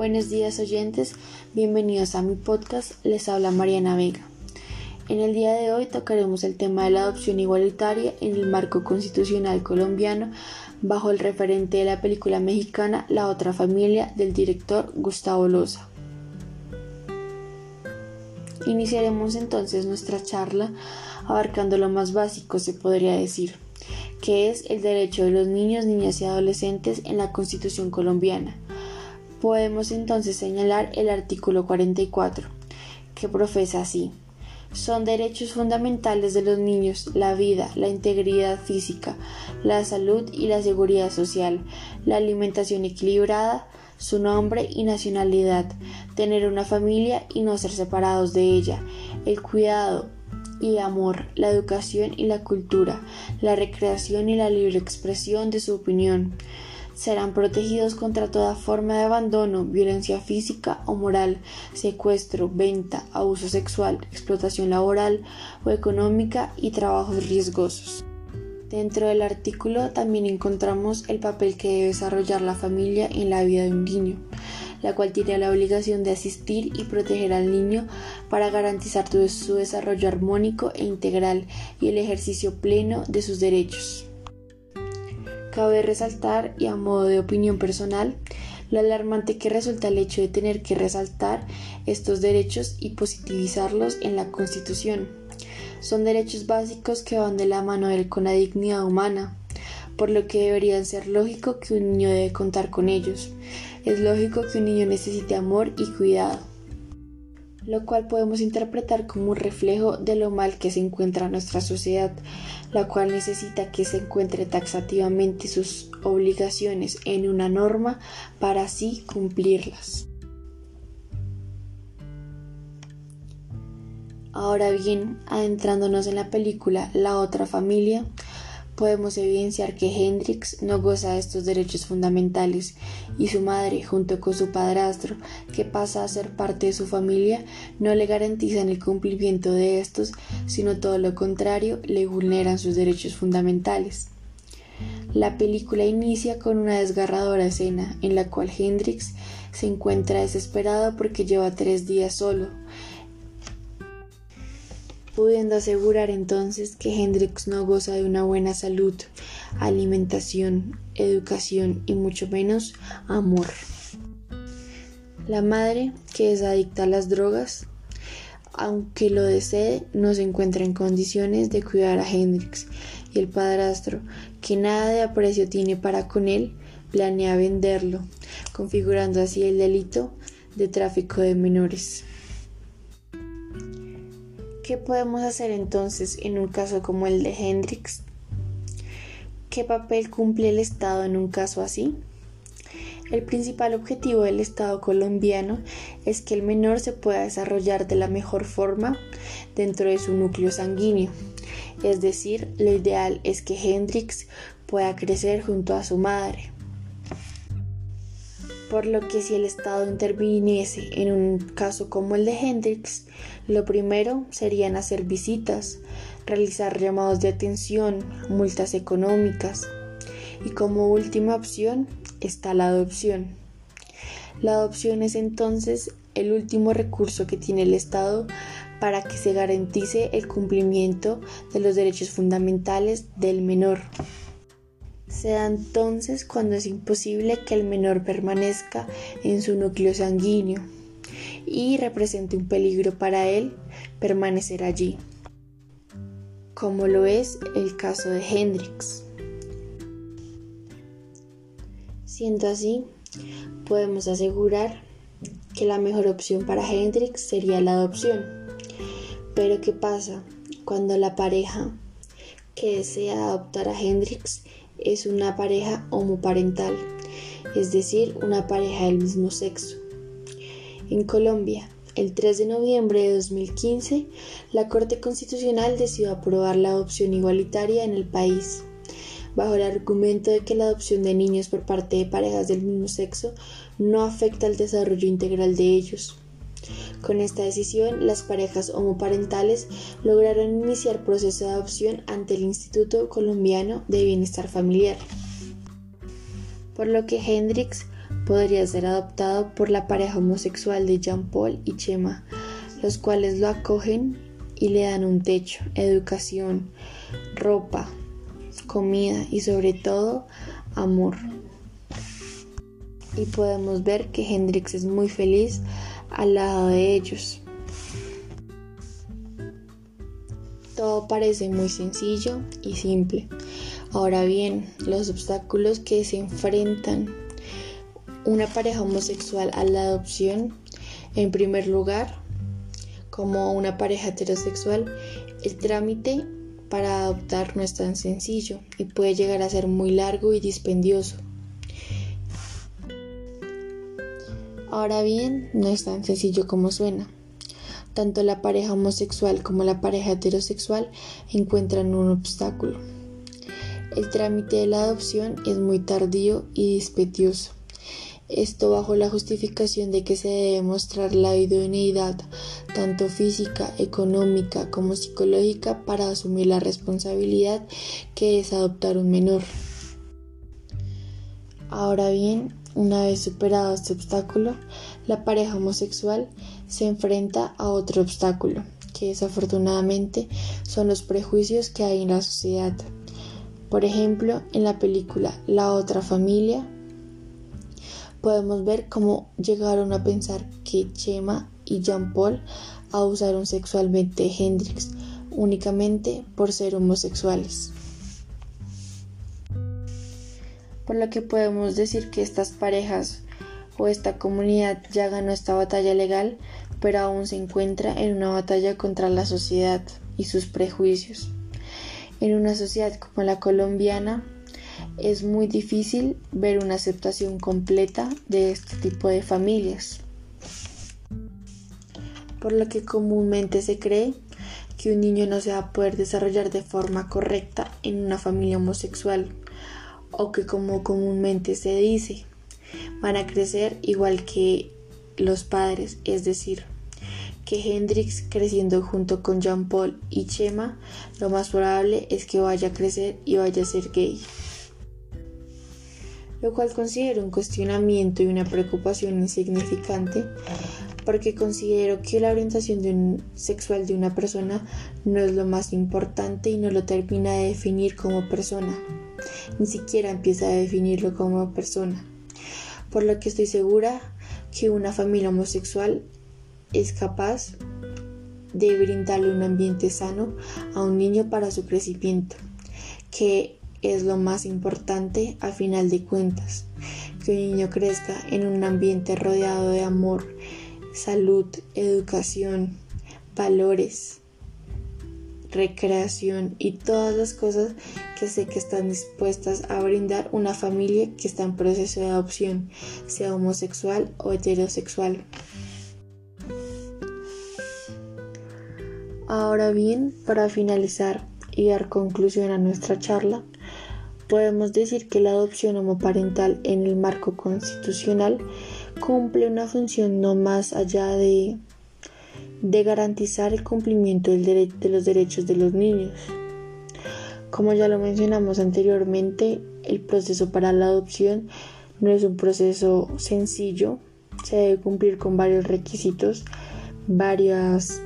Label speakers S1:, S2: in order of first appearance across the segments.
S1: Buenos días oyentes, bienvenidos a mi podcast, les habla Mariana Vega. En el día de hoy tocaremos el tema de la adopción igualitaria en el marco constitucional colombiano bajo el referente de la película mexicana La otra familia del director Gustavo Loza. Iniciaremos entonces nuestra charla abarcando lo más básico, se podría decir, que es el derecho de los niños, niñas y adolescentes en la Constitución colombiana Podemos entonces señalar el artículo 44, que profesa así. Son derechos fundamentales de los niños la vida, la integridad física, la salud y la seguridad social, la alimentación equilibrada, su nombre y nacionalidad, tener una familia y no ser separados de ella, el cuidado y amor, la educación y la cultura, la recreación y la libre expresión de su opinión, serán protegidos contra toda forma de abandono, violencia física o moral, secuestro, venta, abuso sexual, explotación laboral o económica y trabajos riesgosos. Dentro del artículo también encontramos el papel que debe desarrollar la familia en la vida de un niño, la cual tiene la obligación de asistir y proteger al niño para garantizar su desarrollo armónico e integral y el ejercicio pleno de sus derechos. Cabe resaltar, y a modo de opinión personal, lo alarmante que resulta el hecho de tener que resaltar estos derechos y positivizarlos en la Constitución. Son derechos básicos que van de la mano del, con la dignidad humana, por lo que deberían ser lógico que un niño debe contar con ellos. Es lógico que un niño necesite amor y cuidado lo cual podemos interpretar como un reflejo de lo mal que se encuentra nuestra sociedad, la cual necesita que se encuentre taxativamente sus obligaciones en una norma para así cumplirlas. Ahora bien, adentrándonos en la película La otra familia, podemos evidenciar que Hendrix no goza de estos derechos fundamentales y su madre, junto con su padrastro, que pasa a ser parte de su familia, no le garantizan el cumplimiento de estos, sino todo lo contrario, le vulneran sus derechos fundamentales. La película inicia con una desgarradora escena en la cual Hendrix se encuentra desesperado porque lleva tres días solo pudiendo asegurar entonces que Hendrix no goza de una buena salud, alimentación, educación y mucho menos amor. La madre, que es adicta a las drogas, aunque lo desee, no se encuentra en condiciones de cuidar a Hendrix, y el padrastro, que nada de aprecio tiene para con él, planea venderlo, configurando así el delito de tráfico de menores. ¿Qué podemos hacer entonces en un caso como el de Hendrix? ¿Qué papel cumple el Estado en un caso así? El principal objetivo del Estado colombiano es que el menor se pueda desarrollar de la mejor forma dentro de su núcleo sanguíneo. Es decir, lo ideal es que Hendrix pueda crecer junto a su madre por lo que si el Estado interviniese en un caso como el de Hendrix, lo primero serían hacer visitas, realizar llamados de atención, multas económicas y como última opción está la adopción. La adopción es entonces el último recurso que tiene el Estado para que se garantice el cumplimiento de los derechos fundamentales del menor. Se da entonces cuando es imposible que el menor permanezca en su núcleo sanguíneo y represente un peligro para él permanecer allí, como lo es el caso de Hendrix. Siendo así, podemos asegurar que la mejor opción para Hendrix sería la adopción. Pero ¿qué pasa cuando la pareja que desea adoptar a Hendrix es una pareja homoparental, es decir, una pareja del mismo sexo. En Colombia, el 3 de noviembre de 2015, la Corte Constitucional decidió aprobar la adopción igualitaria en el país, bajo el argumento de que la adopción de niños por parte de parejas del mismo sexo no afecta el desarrollo integral de ellos. Con esta decisión, las parejas homoparentales lograron iniciar proceso de adopción ante el Instituto Colombiano de Bienestar Familiar, por lo que Hendrix podría ser adoptado por la pareja homosexual de Jean Paul y Chema, los cuales lo acogen y le dan un techo, educación, ropa, comida y sobre todo amor. Y podemos ver que Hendrix es muy feliz al lado de ellos. Todo parece muy sencillo y simple. Ahora bien, los obstáculos que se enfrentan una pareja homosexual a la adopción, en primer lugar, como una pareja heterosexual, el trámite para adoptar no es tan sencillo y puede llegar a ser muy largo y dispendioso. Ahora bien, no es tan sencillo como suena. Tanto la pareja homosexual como la pareja heterosexual encuentran un obstáculo. El trámite de la adopción es muy tardío y dispendioso. Esto bajo la justificación de que se debe mostrar la idoneidad tanto física, económica como psicológica para asumir la responsabilidad que es adoptar un menor. Ahora bien, una vez superado este obstáculo, la pareja homosexual se enfrenta a otro obstáculo, que desafortunadamente son los prejuicios que hay en la sociedad. Por ejemplo, en la película La otra familia, podemos ver cómo llegaron a pensar que Chema y Jean Paul abusaron sexualmente de Hendrix únicamente por ser homosexuales. Por lo que podemos decir que estas parejas o esta comunidad ya ganó esta batalla legal, pero aún se encuentra en una batalla contra la sociedad y sus prejuicios. En una sociedad como la colombiana, es muy difícil ver una aceptación completa de este tipo de familias. Por lo que comúnmente se cree que un niño no se va a poder desarrollar de forma correcta en una familia homosexual o que como comúnmente se dice van a crecer igual que los padres, es decir, que Hendrix creciendo junto con Jean Paul y Chema, lo más probable es que vaya a crecer y vaya a ser gay lo cual considero un cuestionamiento y una preocupación insignificante porque considero que la orientación sexual de una persona no es lo más importante y no lo termina de definir como persona, ni siquiera empieza a definirlo como persona, por lo que estoy segura que una familia homosexual es capaz de brindarle un ambiente sano a un niño para su crecimiento, que es lo más importante a final de cuentas, que un niño crezca en un ambiente rodeado de amor, salud, educación, valores, recreación y todas las cosas que sé que están dispuestas a brindar una familia que está en proceso de adopción, sea homosexual o heterosexual. Ahora bien, para finalizar y dar conclusión a nuestra charla, podemos decir que la adopción homoparental en el marco constitucional cumple una función no más allá de, de garantizar el cumplimiento del de los derechos de los niños. Como ya lo mencionamos anteriormente, el proceso para la adopción no es un proceso sencillo, se debe cumplir con varios requisitos, varios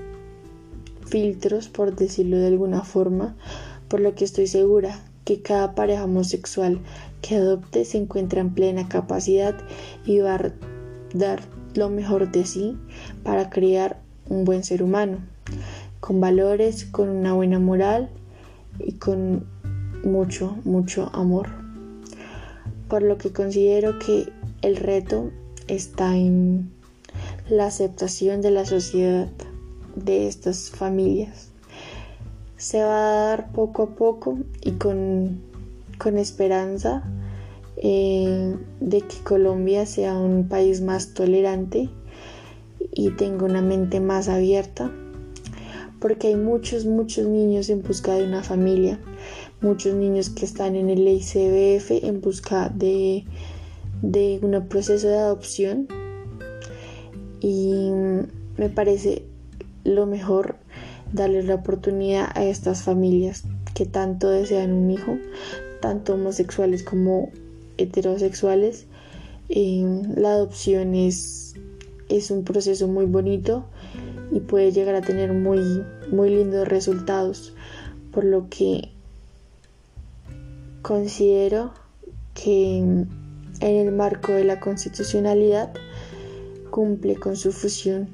S1: filtros, por decirlo de alguna forma, por lo que estoy segura que cada pareja homosexual que adopte se encuentra en plena capacidad y va a dar lo mejor de sí para crear un buen ser humano, con valores, con una buena moral y con mucho, mucho amor. Por lo que considero que el reto está en la aceptación de la sociedad de estas familias se va a dar poco a poco y con, esperanza eh, de que Colombia sea un país más tolerante y tenga una mente más abierta porque hay muchos, muchos niños en busca de una familia, muchos niños que están en el ICBF en busca de, de un proceso de adopción y me parece lo mejor darle la oportunidad a estas familias que tanto desean un hijo, tanto homosexuales como heterosexuales, Eh, la adopción es, es un proceso muy bonito y puede llegar a tener muy, muy lindos resultados, por lo que considero que en el marco de la constitucionalidad cumple con su función,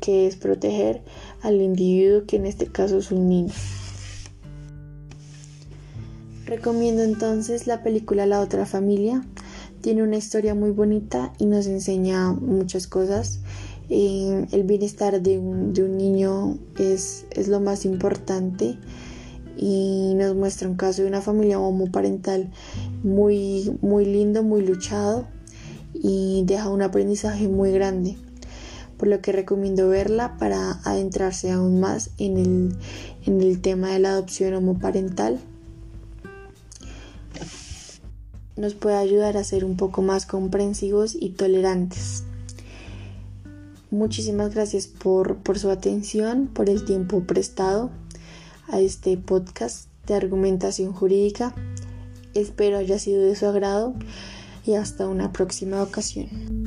S1: que es proteger al individuo que en este caso es un niño. Recomiendo entonces la película La otra familia. Tiene una historia muy bonita y nos enseña muchas cosas. Eh, el bienestar de un, niño es, es, lo más importante y nos muestra un caso de una familia homoparental muy, muy lindo, muy luchado y deja un aprendizaje muy grande. Por lo que recomiendo verla para adentrarse aún más en el, en el tema de la adopción homoparental nos puede ayudar a ser un poco más comprensivos y tolerantes. Muchísimas gracias por, por su atención, por el tiempo prestado a este podcast de argumentación jurídica. Espero haya sido de su agrado y hasta una próxima ocasión.